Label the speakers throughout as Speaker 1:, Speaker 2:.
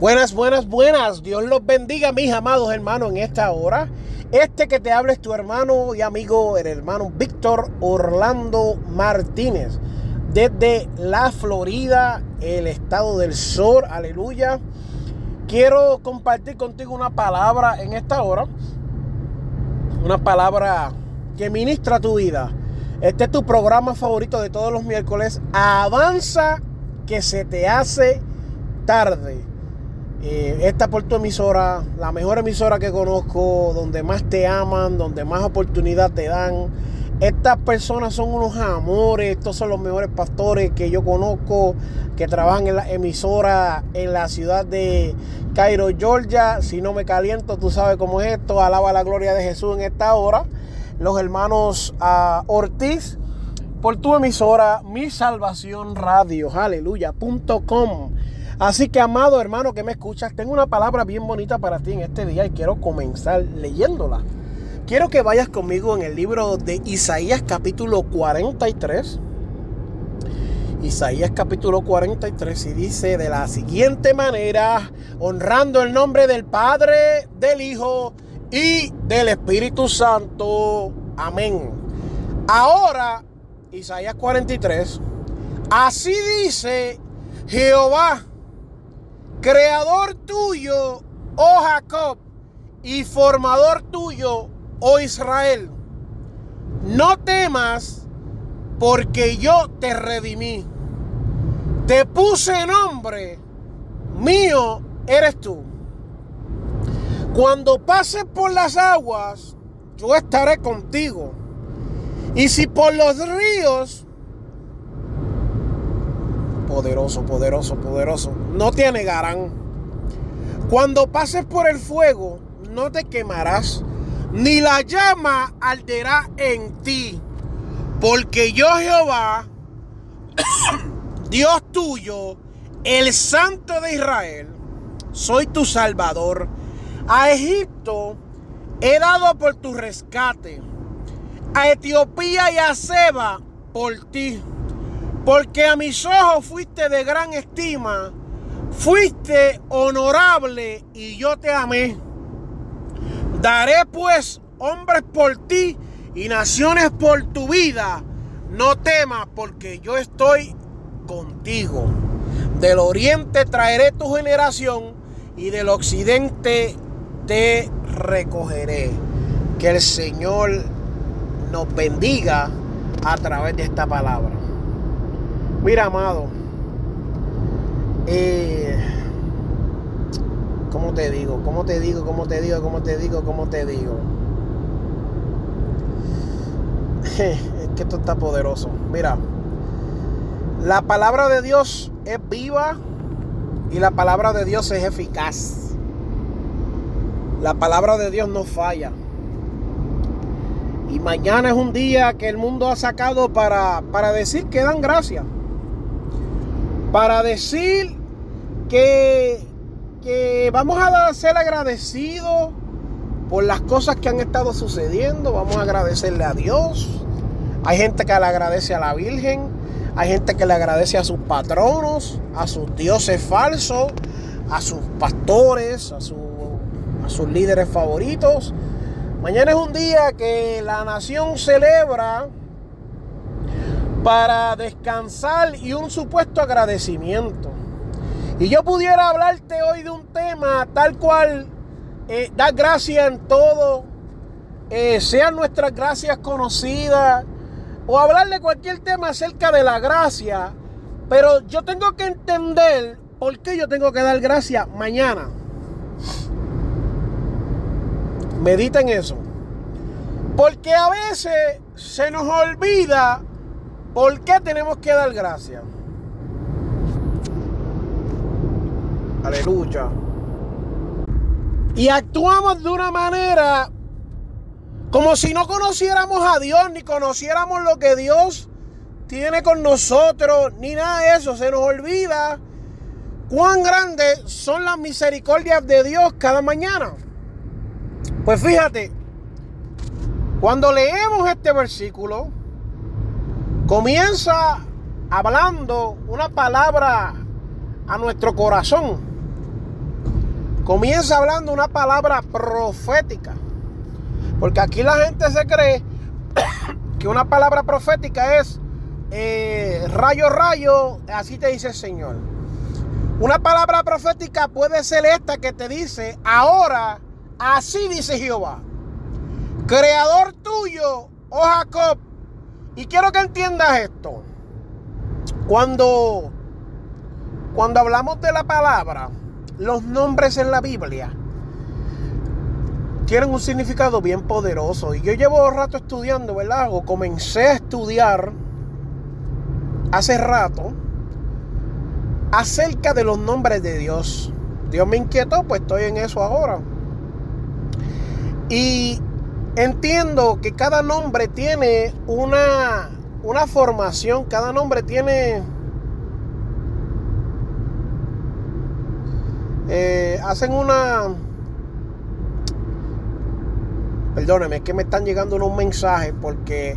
Speaker 1: Buenas, buenas, buenas. Dios los bendiga, mis amados hermanos, en esta hora. Este que te habla es tu hermano y amigo, el hermano Víctor Orlando Martínez, desde la Florida, el estado del sur. Aleluya. Quiero compartir contigo una palabra en esta hora. Una palabra que ministra tu vida. Este es tu programa favorito de todos los miércoles. Avanza que se te hace tarde. Eh, esta por tu emisora, la mejor emisora que conozco, donde más te aman, donde más oportunidad te dan. Estas personas son unos amores, estos son los mejores pastores que yo conozco, que trabajan en la emisora en la ciudad de Cairo, Georgia. Si no me caliento, tú sabes cómo es esto. Alaba la gloria de Jesús en esta hora. Los hermanos uh, Ortiz, por tu emisora, mi salvación radio, aleluya.com. Así que, amado hermano que me escuchas, tengo una palabra bien bonita para ti en este día y quiero comenzar leyéndola. Quiero que vayas conmigo en el libro de Isaías capítulo 43. Isaías capítulo 43 y dice de la siguiente manera, honrando el nombre del Padre, del Hijo y del Espíritu Santo. Amén. Ahora, Isaías 43, así dice Jehová creador tuyo, oh Jacob, y formador tuyo, oh Israel. No temas, porque yo te redimí. Te puse nombre, mío eres tú. Cuando pases por las aguas, yo estaré contigo. Y si por los ríos, poderoso, poderoso, poderoso. No te anegarán. Cuando pases por el fuego, no te quemarás, ni la llama arderá en ti. Porque yo Jehová, Dios tuyo, el Santo de Israel, soy tu Salvador. A Egipto he dado por tu rescate. A Etiopía y a Seba por ti porque a mis ojos fuiste de gran estima, fuiste honorable y yo te amé. Daré pues hombres por ti y naciones por tu vida. No temas porque yo estoy contigo. Del oriente traeré tu generación y del occidente te recogeré. Que el Señor nos bendiga a través de esta palabra. Mira, amado. Eh, ¿Cómo te digo? ¿Cómo te digo? ¿Cómo te digo? ¿Cómo te digo? ¿Cómo te digo? es que esto está poderoso. Mira, la palabra de Dios es viva y la palabra de Dios es eficaz. La palabra de Dios no falla. Y mañana es un día que el mundo ha sacado para, para decir que dan gracias para decir que, que vamos a ser agradecidos por las cosas que han estado sucediendo. Vamos a agradecerle a Dios. Hay gente que le agradece a la Virgen. Hay gente que le agradece a sus patronos, a sus dioses falsos, a sus pastores, a, a sus líderes favoritos. Mañana es un día que la nación celebra para descansar y un supuesto agradecimiento. Y yo pudiera hablarte hoy de un tema tal cual, eh, dar gracias en todo, eh, sean nuestras gracias conocidas, o hablar de cualquier tema acerca de la gracia, Pero yo tengo que entender por qué yo tengo que dar gracias mañana. Medita en eso. Porque a veces se nos olvida por qué tenemos que dar gracias. Aleluya. Y actuamos de una manera como si no conociéramos a Dios, ni conociéramos lo que Dios tiene con nosotros, ni nada de eso. Se nos olvida cuán grandes son las misericordias de Dios cada mañana. Pues fíjate, cuando leemos este versículo, comienza hablando una palabra a nuestro corazón. Comienza hablando una palabra profética. Porque aquí la gente se cree que una palabra profética es eh, rayo, rayo, así te dice el Señor. Una palabra profética puede ser esta que te dice, ahora, así dice Jehová, creador tuyo, oh Jacob. Y quiero que entiendas esto. Cuando, cuando hablamos de la palabra, los nombres en la Biblia tienen un significado bien poderoso. Y yo llevo un rato estudiando, ¿verdad? O comencé a estudiar hace rato acerca de los nombres de Dios. Dios me inquietó, pues estoy en eso ahora. Y entiendo que cada nombre tiene una, una formación, cada nombre tiene... Eh, hacen una... Perdóname, es que me están llegando unos mensajes porque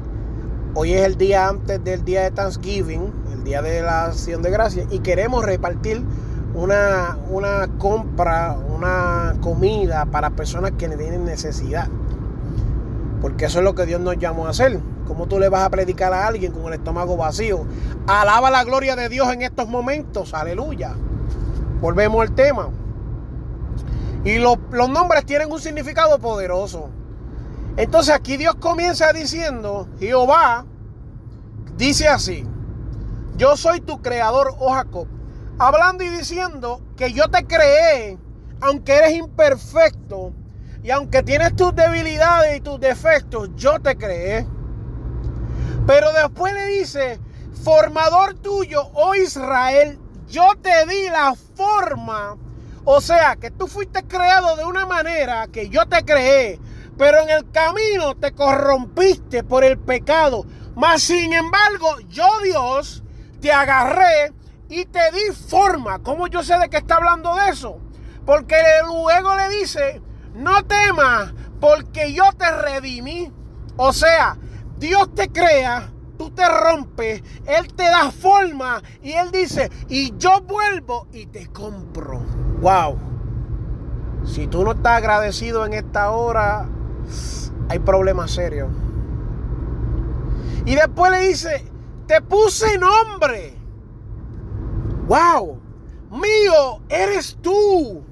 Speaker 1: hoy es el día antes del día de Thanksgiving, el día de la acción de gracias, y queremos repartir una, una compra, una comida para personas que tienen necesidad. Porque eso es lo que Dios nos llamó a hacer. ¿Cómo tú le vas a predicar a alguien con el estómago vacío? Alaba la gloria de Dios en estos momentos. Aleluya. Volvemos al tema. Y los nombres tienen un significado poderoso. Entonces aquí Dios comienza diciendo, Jehová dice así, yo soy tu creador, oh Jacob. Hablando y diciendo que yo te creé, aunque eres imperfecto y aunque tienes tus debilidades y tus defectos, yo te creé. Pero después le dice, formador tuyo, oh Israel, yo te di la forma. O sea, que tú fuiste creado de una manera que yo te creé pero en el camino te corrompiste por el pecado. Mas sin embargo, yo Dios te agarré y te di forma. ¿Cómo yo sé de qué está hablando de eso? Porque luego le dice, no temas, porque yo te redimí. O sea, Dios te crea, tú te rompes, Él te da forma y Él dice, y yo vuelvo y te compro. Wow. Si tú no estás agradecido en esta hora, hay problemas serios. Y después le dice, te puse nombre. Wow, mío eres tú.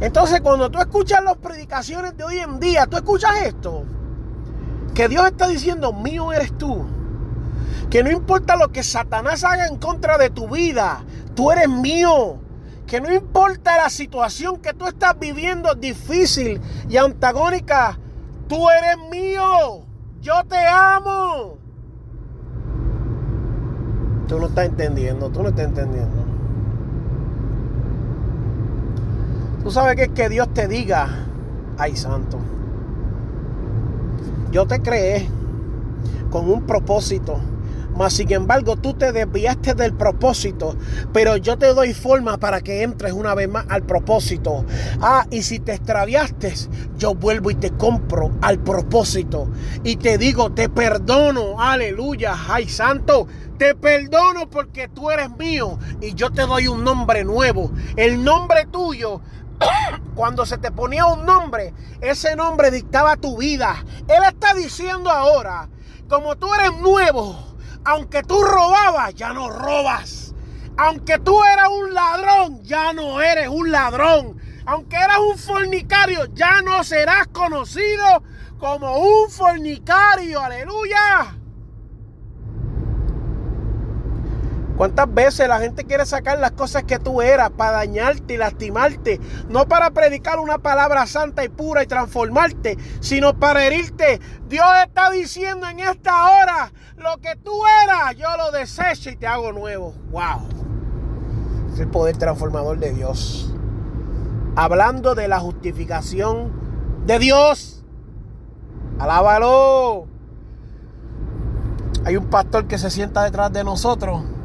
Speaker 1: Entonces cuando tú escuchas las predicaciones de hoy en día, tú escuchas esto. Que Dios está diciendo, mío eres tú. Que no importa lo que Satanás haga en contra de tu vida, tú eres mío que no importa la situación que tú estás viviendo difícil y antagónica, tú eres mío, yo te amo. Tú no estás entendiendo, tú no estás entendiendo. Tú sabes que es que Dios te diga, ay santo, yo te creé con un propósito mas sin embargo tú te desviaste del propósito, pero yo te doy forma para que entres una vez más al propósito. Ah, y si te extraviaste, yo vuelvo y te compro al propósito. Y te digo, te perdono, aleluya, ay santo, te perdono porque tú eres mío y yo te doy un nombre nuevo. El nombre tuyo cuando se te ponía un nombre, ese nombre dictaba tu vida. Él está diciendo ahora, como tú eres nuevo, aunque tú robabas, ya no robas. Aunque tú eras un ladrón, ya no eres un ladrón. Aunque eras un fornicario, ya no serás conocido como un fornicario. Aleluya. ¿Cuántas veces la gente quiere sacar las cosas que tú eras para dañarte y lastimarte? No para predicar una palabra santa y pura y transformarte, sino para herirte. Dios está diciendo en esta hora, lo que tú eras, yo lo desecho y te hago nuevo. ¡Wow! Es el poder transformador de Dios. Hablando de la justificación de Dios. Alábalo. Hay un pastor que se sienta detrás de nosotros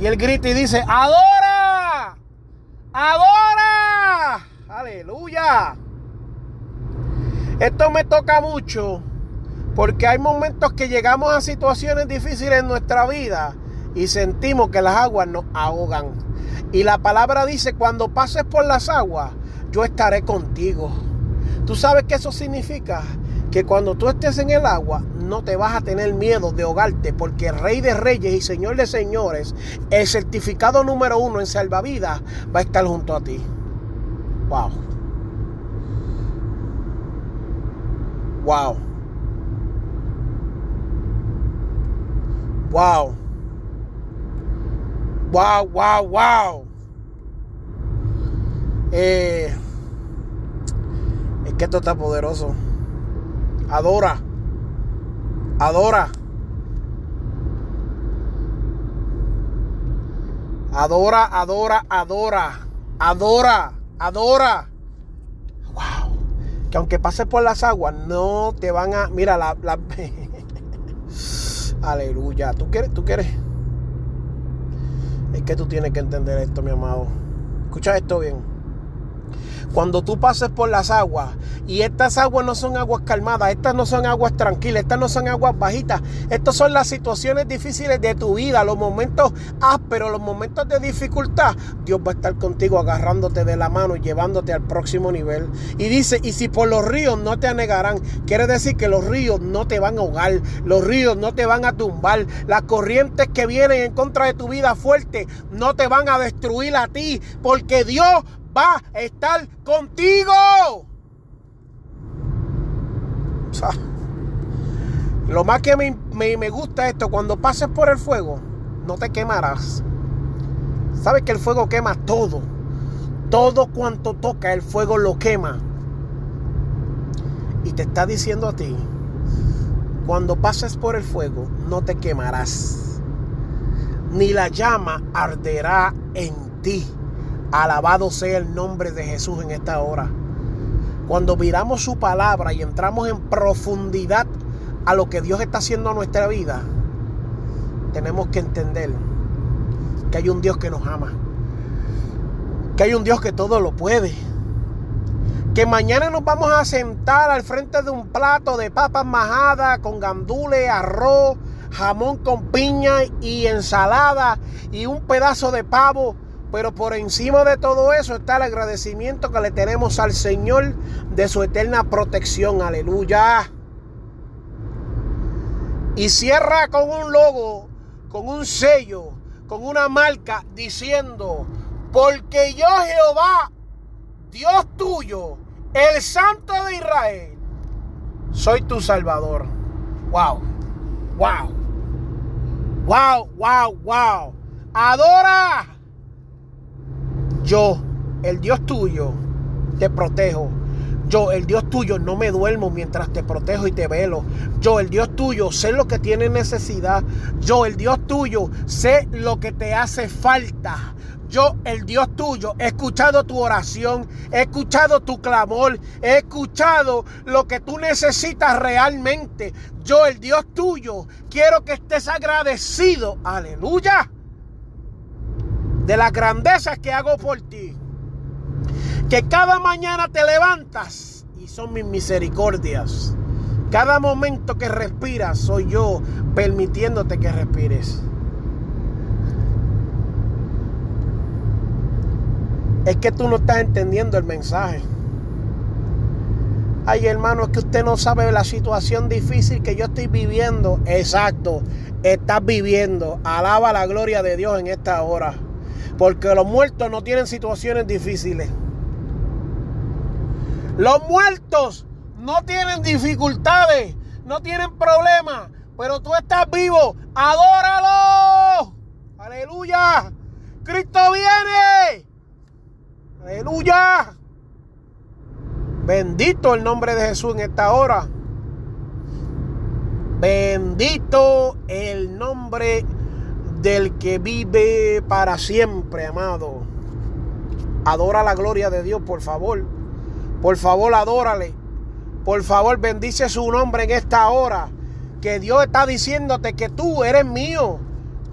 Speaker 1: y él grita y dice, adora, adora, aleluya. Esto me toca mucho porque hay momentos que llegamos a situaciones difíciles en nuestra vida y sentimos que las aguas nos ahogan. Y la palabra dice, cuando pases por las aguas, yo estaré contigo. ¿Tú sabes qué eso significa? Que cuando tú estés en el agua, no te vas a tener miedo de ahogarte, porque Rey de Reyes y Señor de Señores, el certificado número uno en salvavidas, va a estar junto a ti. Wow. Wow. Wow. Wow, wow, wow. Eh, es que esto está poderoso. Adora. Adora. Adora, adora, adora. Adora, adora. Wow. Que aunque pases por las aguas, no te van a. Mira, la. la... Aleluya. ¿Tú quieres? ¿Tú quieres? Es que tú tienes que entender esto, mi amado. Escucha esto bien cuando tú pases por las aguas, y estas aguas no son aguas calmadas, estas no son aguas tranquilas, estas no son aguas bajitas, estas son las situaciones difíciles de tu vida, los momentos ásperos, los momentos de dificultad, Dios va a estar contigo agarrándote de la mano y llevándote al próximo nivel. Y dice, y si por los ríos no te anegarán, quiere decir que los ríos no te van a ahogar, los ríos no te van a tumbar, las corrientes que vienen en contra de tu vida fuerte no te van a destruir a ti, porque Dios va a estar contigo. lo más que me, me, gusta esto, cuando pases por el fuego, no te quemarás. Sabes que el fuego quema todo. Todo cuanto toca, el fuego lo quema. Y te está diciendo a ti, cuando pases por el fuego, no te quemarás. Ni la llama arderá en ti. Alabado sea el nombre de Jesús en esta hora. Cuando miramos su palabra y entramos en profundidad a lo que Dios está haciendo en nuestra vida, tenemos que entender que hay un Dios que nos ama. Que hay un Dios que todo lo puede. Que mañana nos vamos a sentar al frente de un plato de papas majadas con gandules, arroz, jamón con piña y ensalada y un pedazo de pavo pero por encima de todo eso está el agradecimiento que le tenemos al Señor de su eterna protección. Aleluya. Y cierra con un logo, con un sello, con una marca diciendo, porque yo Jehová, Dios tuyo, el Santo de Israel, soy tu Salvador. Wow, wow, wow, wow, wow. Adora yo, el Dios tuyo, te protejo. Yo, el Dios tuyo, no me duermo mientras te protejo y te velo. Yo, el Dios tuyo, sé lo que tiene necesidad. Yo, el Dios tuyo, sé lo que te hace falta. Yo, el Dios tuyo, he escuchado tu oración, he escuchado tu clamor, he escuchado lo que tú necesitas realmente. Yo, el Dios tuyo, quiero que estés agradecido. Aleluya de las grandezas que hago por ti. Que cada mañana te levantas y son mis misericordias. Cada momento que respiras soy yo permitiéndote que respires. Es que tú no estás entendiendo el mensaje. Ay, hermano, es que usted no sabe la situación difícil que yo estoy viviendo. Exacto, estás viviendo. Alaba la gloria de Dios en esta hora. Porque los muertos no tienen situaciones difíciles. Los muertos no tienen dificultades, no tienen problemas, pero tú estás vivo. Adóralo. Aleluya. Cristo viene. Aleluya. Bendito el nombre de Jesús en esta hora. Bendito el nombre del que vive para siempre, amado. Adora la gloria de Dios, por favor. Por favor, adórale. Por favor, bendice su nombre en esta hora. Que Dios está diciéndote que tú eres mío.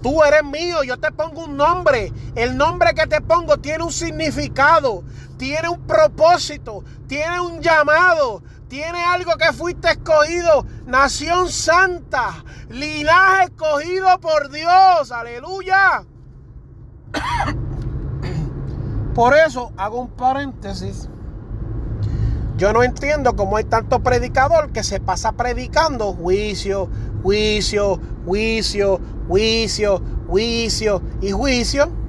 Speaker 1: Tú eres mío, yo te pongo un nombre. El nombre que te pongo tiene un significado, tiene un propósito, tiene un llamado, tiene algo que fuiste escogido. Nación santa, linaje escogido por Dios. Aleluya. Por eso hago un paréntesis. Yo no entiendo cómo hay tanto predicador que se pasa predicando juicio, juicio, juicio, juicio, juicio y juicio.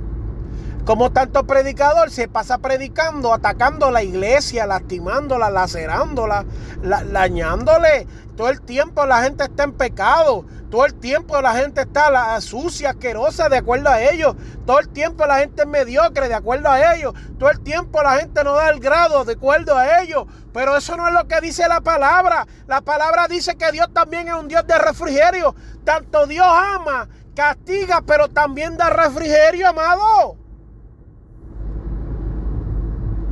Speaker 1: Como tanto predicador se pasa predicando, atacando la iglesia, lastimándola, lacerándola, dañándole. Todo el tiempo la gente está en pecado. Todo el tiempo la gente está sucia, asquerosa, de acuerdo a ellos. Todo el tiempo la gente es mediocre, de acuerdo a ellos. Todo el tiempo la gente no da el grado, de acuerdo a ellos. Pero eso no es lo que dice la palabra. La palabra dice que Dios también es un Dios de refrigerio. Tanto Dios ama, castiga, pero también da refrigerio, amado.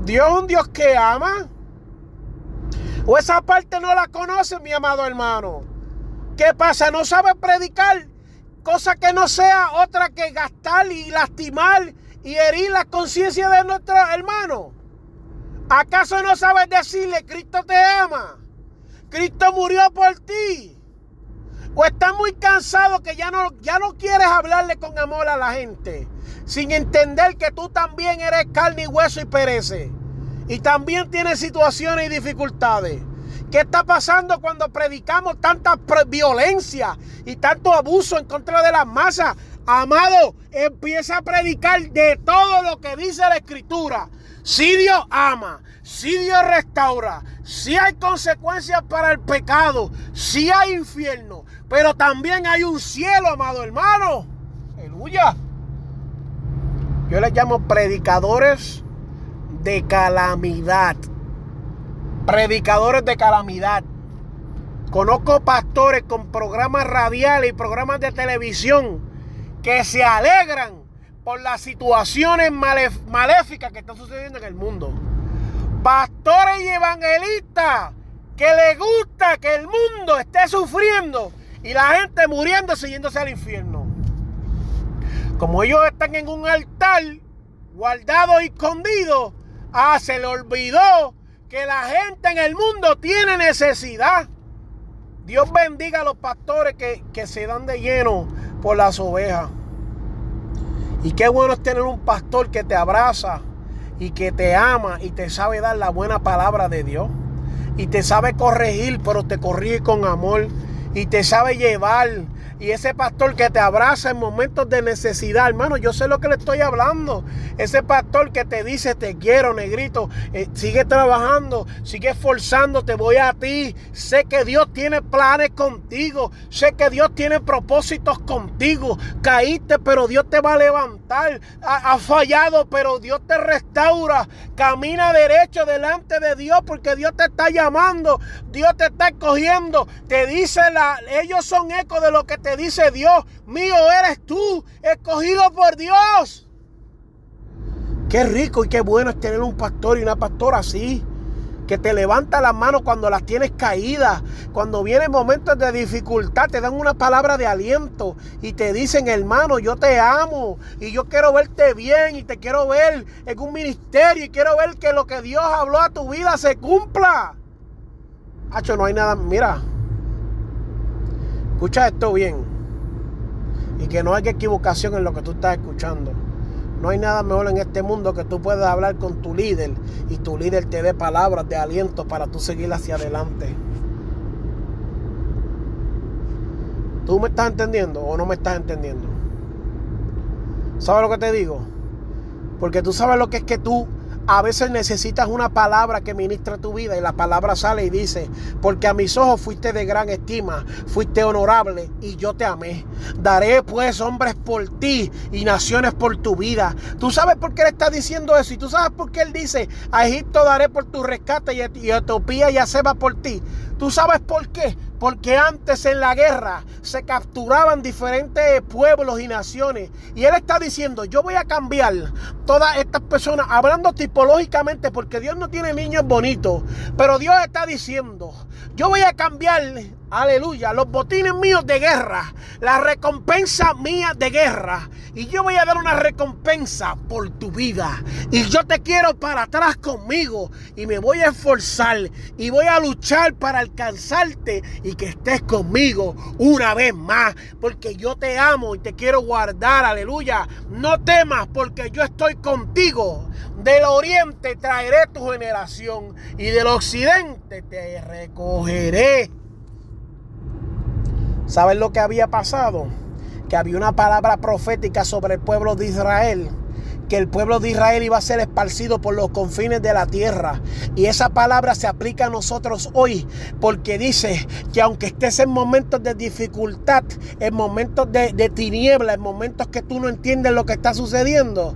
Speaker 1: Dios es un Dios que ama. O esa parte no la conoce, mi amado hermano. ¿Qué pasa? No sabe predicar cosa que no sea otra que gastar y lastimar y herir la conciencia de nuestro hermano. ¿Acaso no sabes decirle, Cristo te ama? Cristo murió por ti. O estás muy cansado que ya no, ya no quieres hablarle con amor a la gente sin entender que tú también eres carne y hueso y perece. Y también tienes situaciones y dificultades. ¿Qué está pasando cuando predicamos tanta violencia y tanto abuso en contra de las masas? Amado, empieza a predicar de todo lo que dice la escritura. Si Dios ama, si Dios restaura, si hay consecuencias para el pecado, si hay infierno, pero también hay un cielo, amado hermano. Aleluya. Yo les llamo predicadores de calamidad. Predicadores de calamidad. Conozco pastores con programas radiales y programas de televisión que se alegran por las situaciones maléficas que están sucediendo en el mundo. Pastores y evangelistas que les gusta que el mundo esté sufriendo y la gente muriendo yéndose al infierno. Como ellos están en un altar guardado y escondido, ah, se le olvidó que la gente en el mundo tiene necesidad. Dios bendiga a los pastores que, que se dan de lleno por las ovejas. Y qué bueno es tener un pastor que te abraza y que te ama y te sabe dar la buena palabra de Dios. Y te sabe corregir, pero te corrige con amor. Y te sabe llevar y ese pastor que te abraza en momentos de necesidad, hermano, yo sé lo que le estoy hablando. Ese pastor que te dice, te quiero, negrito, eh, sigue trabajando, sigue esforzándote, voy a ti. Sé que Dios tiene planes contigo, sé que Dios tiene propósitos contigo. Caíste, pero Dios te va a levantar. Ha, fallado, pero Dios te restaura. Camina derecho delante de Dios porque Dios te está llamando, Dios te está escogiendo. Te dice, la, ellos son eco de lo que te dice Dios, mío eres tú, escogido por Dios. Qué rico y qué bueno es tener un pastor y una pastora así. Que te levanta las manos cuando las tienes caídas. Cuando vienen momentos de dificultad, te dan una palabra de aliento y te dicen, hermano, yo te amo y yo quiero verte bien y te quiero ver en un ministerio y quiero ver que lo que Dios habló a tu vida se cumpla. Hacho, no hay nada. Mira, Escucha esto bien. Y que no haya equivocación en lo que tú estás escuchando. No hay nada mejor en este mundo que tú puedas hablar con tu líder y tu líder te dé palabras de aliento para tú seguir hacia adelante. ¿Tú me estás entendiendo o no me estás entendiendo? ¿Sabes lo que te digo? Porque tú sabes lo que es que tú A veces necesitas una palabra que ministre tu vida y la palabra sale y dice, porque a mis ojos fuiste de gran estima, fuiste honorable y yo te amé. Daré pues hombres por ti y naciones por tu vida. Tú sabes por qué él está diciendo eso y tú sabes por qué él dice, a Egipto daré por tu rescate y Etiopía ya se va por ti. ¿Tú sabes por qué? Porque antes en la guerra se capturaban diferentes pueblos y naciones. Y él está diciendo, yo voy a cambiar todas estas personas, hablando tipológicamente, porque Dios no tiene niños bonitos. Pero Dios está diciendo, yo voy a cambiar aleluya, los botines míos de guerra, la recompensa mía de guerra. Y yo voy a dar una recompensa por tu vida. Y yo te quiero para atrás conmigo. Y me voy a esforzar. Y voy a luchar para alcanzarte. Y que estés conmigo una vez más. Porque yo te amo y te quiero guardar. Aleluya. No temas porque yo estoy contigo. Del oriente traeré tu generación. Y del occidente te recogeré. ¿Saben lo que había pasado? Que había una palabra profética sobre el pueblo de Israel que el pueblo de Israel iba a ser esparcido por los confines de la tierra. Y esa palabra se aplica a nosotros hoy, porque dice que aunque estés en momentos de dificultad, en momentos de, de tiniebla, en momentos que tú no entiendes lo que está sucediendo,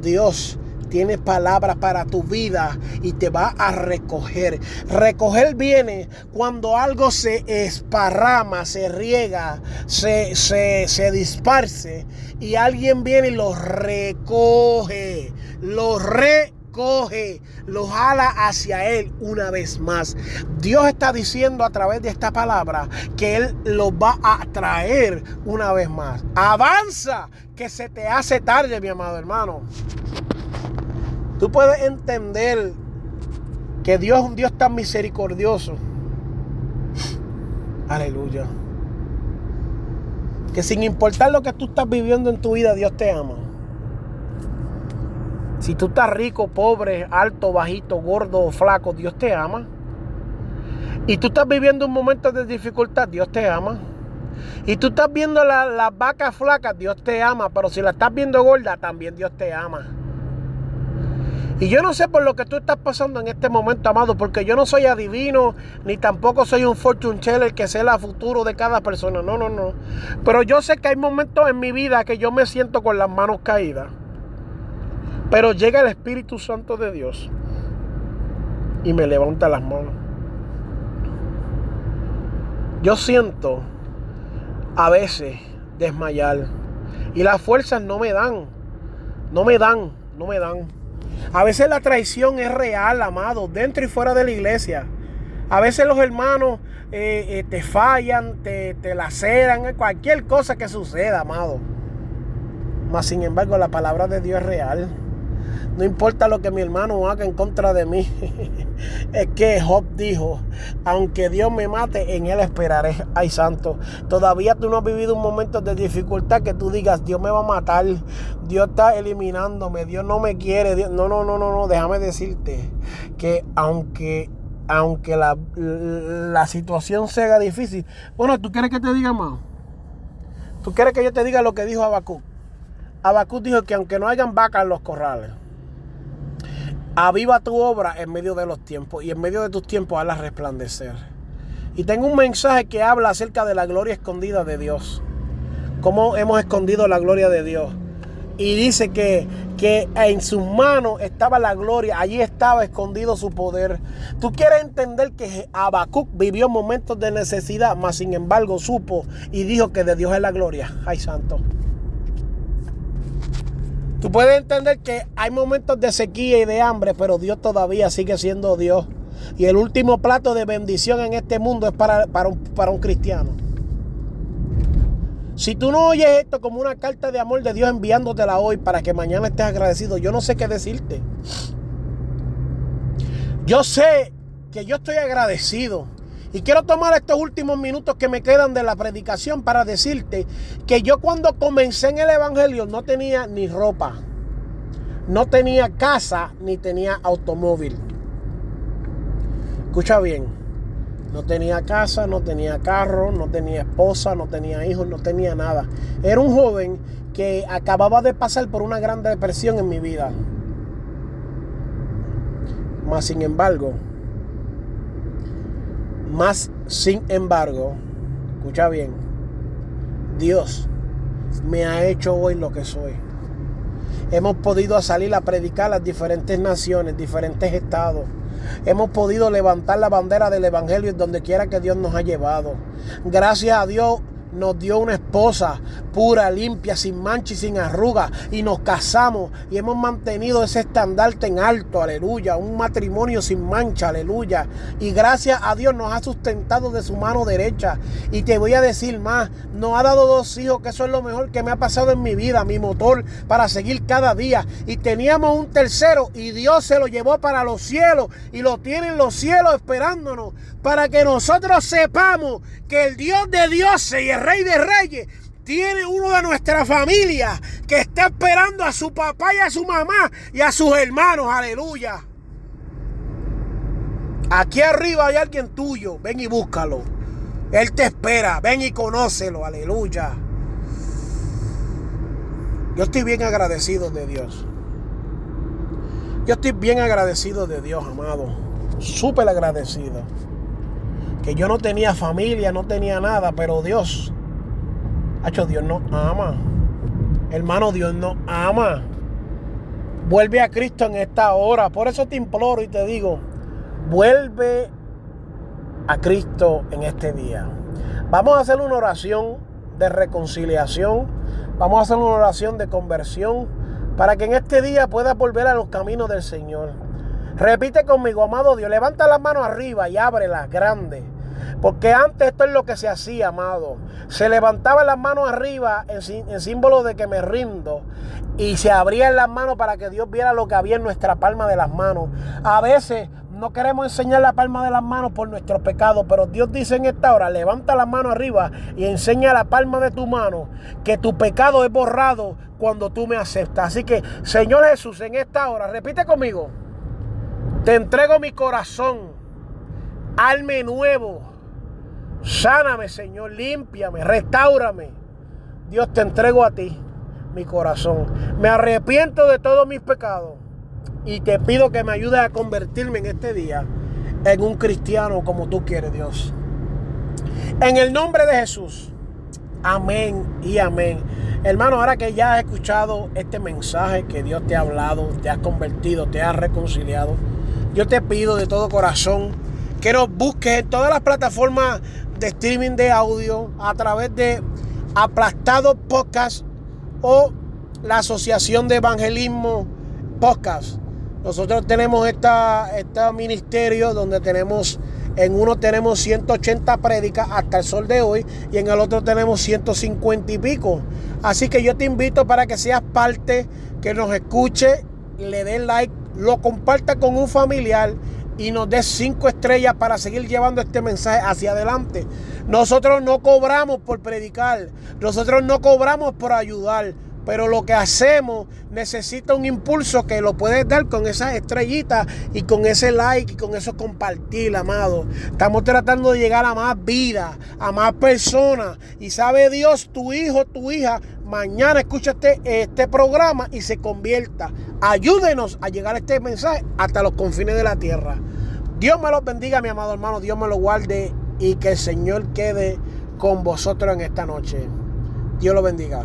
Speaker 1: Dios tiene palabras para tu vida y te va a recoger. Recoger viene cuando algo se esparrama, se riega, se, se, se disparce y alguien viene y lo recoge, lo recoge, lo jala hacia Él una vez más. Dios está diciendo a través de esta palabra que Él lo va a traer una vez más. Avanza, que se te hace tarde, mi amado hermano. Tú puedes entender que Dios es un Dios tan misericordioso. Aleluya. Que sin importar lo que tú estás viviendo en tu vida, Dios te ama. Si tú estás rico, pobre, alto, bajito, gordo o flaco, Dios te ama. Y tú estás viviendo un momento de dificultad, Dios te ama. Y tú estás viendo las la vacas flacas, Dios te ama. Pero si la estás viendo gorda, también Dios te ama. Y yo no sé por lo que tú estás pasando en este momento, amado, porque yo no soy adivino, ni tampoco soy un fortune teller que sé el futuro de cada persona. No, no, no. Pero yo sé que hay momentos en mi vida que yo me siento con las manos caídas. Pero llega el Espíritu Santo de Dios y me levanta las manos. Yo siento a veces desmayar y las fuerzas no me dan, no me dan, no me dan. A veces la traición es real, amado, dentro y fuera de la iglesia. A veces los hermanos eh, eh, te fallan, te, te laceran, cualquier cosa que suceda, amado. Mas sin embargo la palabra de Dios es real. No importa lo que mi hermano haga en contra de mí. es que Job dijo, aunque Dios me mate, en él esperaré. Ay, santo. Todavía tú no has vivido un momento de dificultad que tú digas, Dios me va a matar. Dios está eliminándome. Dios no me quiere. No, no, no, no, no. Déjame decirte que aunque aunque la, la, situación sea difícil. Bueno, ¿tú quieres que te diga más? ¿Tú quieres que yo te diga lo que dijo Abacú? Abacú dijo que aunque no hayan vacas en los corrales, Aviva tu obra en medio de los tiempos y en medio de tus tiempos hazla resplandecer. Y tengo un mensaje que habla acerca de la gloria escondida de Dios. Cómo hemos escondido la gloria de Dios. Y dice que, que en sus manos estaba la gloria, allí estaba escondido su poder. Tú quieres entender que Habacuc vivió momentos de necesidad, mas sin embargo supo y dijo que de Dios es la gloria. Ay, santo. Tú puedes entender que hay momentos de sequía y de hambre, pero Dios todavía sigue siendo Dios. Y el último plato de bendición en este mundo es para, para, un, para un cristiano. Si tú no oyes esto como una carta de amor de Dios enviándotela hoy para que mañana estés agradecido, yo no sé qué decirte. Yo sé que yo estoy agradecido y quiero tomar estos últimos minutos que me quedan de la predicación para decirte que yo cuando comencé en el Evangelio no tenía ni ropa, no tenía casa, ni tenía automóvil. Escucha bien, no tenía casa, no tenía carro, no tenía esposa, no tenía hijos, no tenía nada. Era un joven que acababa de pasar por una gran depresión en mi vida. Más sin embargo, más sin embargo, escucha bien, Dios me ha hecho hoy lo que soy. Hemos podido salir a predicar a las diferentes naciones, diferentes estados. Hemos podido levantar la bandera del Evangelio en donde quiera que Dios nos ha llevado. Gracias a Dios nos dio una esposa pura, limpia, sin mancha y sin arruga. Y nos casamos y hemos mantenido ese estandarte en alto, aleluya. Un matrimonio sin mancha, aleluya. Y gracias a Dios nos ha sustentado de su mano derecha. Y te voy a decir más, nos ha dado dos hijos, que eso es lo mejor que me ha pasado en mi vida, mi motor para seguir cada día. Y teníamos un tercero y Dios se lo llevó para los cielos y lo tienen los cielos esperándonos para que nosotros sepamos que el Dios de Dios y el Rey de Reyes tiene uno de nuestra familia que está esperando a su papá y a su mamá y a sus hermanos. Aleluya. Aquí arriba hay alguien tuyo. Ven y búscalo. Él te espera. Ven y conócelo. Aleluya. Yo estoy bien agradecido de Dios. Yo estoy bien agradecido de Dios, amado. Súper agradecido que yo no tenía familia, no tenía nada, pero Dios, hecho Dios nos ama. Hermano, Dios nos ama. Vuelve a Cristo en esta hora. Por eso te imploro y te digo, vuelve a Cristo en este día. Vamos a hacer una oración de reconciliación. Vamos a hacer una oración de conversión para que en este día puedas volver a los caminos del Señor. Repite conmigo, amado Dios, levanta las manos arriba y ábrelas grandes. Porque antes esto es lo que se hacía, amado. Se levantaban las manos arriba en, símbolo de que me rindo. Y se abrían las manos para que Dios viera lo que había en nuestra palma de las manos. A veces no queremos enseñar la palma de las manos por nuestros pecados, pero Dios dice en esta hora, levanta la mano arriba y enseña la palma de tu mano, que tu pecado es borrado cuando tú me aceptas. Así que, Señor Jesús, en esta hora, repite conmigo, te entrego mi corazón, alme nuevo Sáname, Señor, límpiame, restaurame. Dios, te entrego a ti mi corazón. Me arrepiento de todos mis pecados y te pido que me ayudes a convertirme en este día en un cristiano como tú quieres, Dios. En el nombre de Jesús. Amén y amén. Hermano, ahora que ya has escuchado este mensaje que Dios te ha hablado, te has convertido, te has reconciliado, yo te pido de todo corazón que nos busques en todas las plataformas de streaming de audio a través de Aplastado Podcast o la Asociación de Evangelismo Podcast. Nosotros tenemos esta, este ministerio donde tenemos, en uno tenemos 180 prédicas hasta el sol de hoy y en el otro tenemos 150 y pico. Así que yo te invito para que seas parte, que nos escuche, le dé like, lo comparta con un familiar y nos dé cinco estrellas para seguir llevando este mensaje hacia adelante. Nosotros no cobramos por predicar, nosotros no cobramos por ayudar, pero lo que hacemos necesita un impulso que lo puedes dar con esas estrellitas y con ese like y con eso compartir, amado. Estamos tratando de llegar a más vida, a más personas. Y sabe Dios, tu hijo, tu hija, mañana escucha este, programa y se convierta. Ayúdenos a llegar a este mensaje hasta los confines de la tierra. Dios me los bendiga, mi amado hermano. Dios me lo guarde y que el Señor quede con vosotros en esta noche. Dios lo bendiga.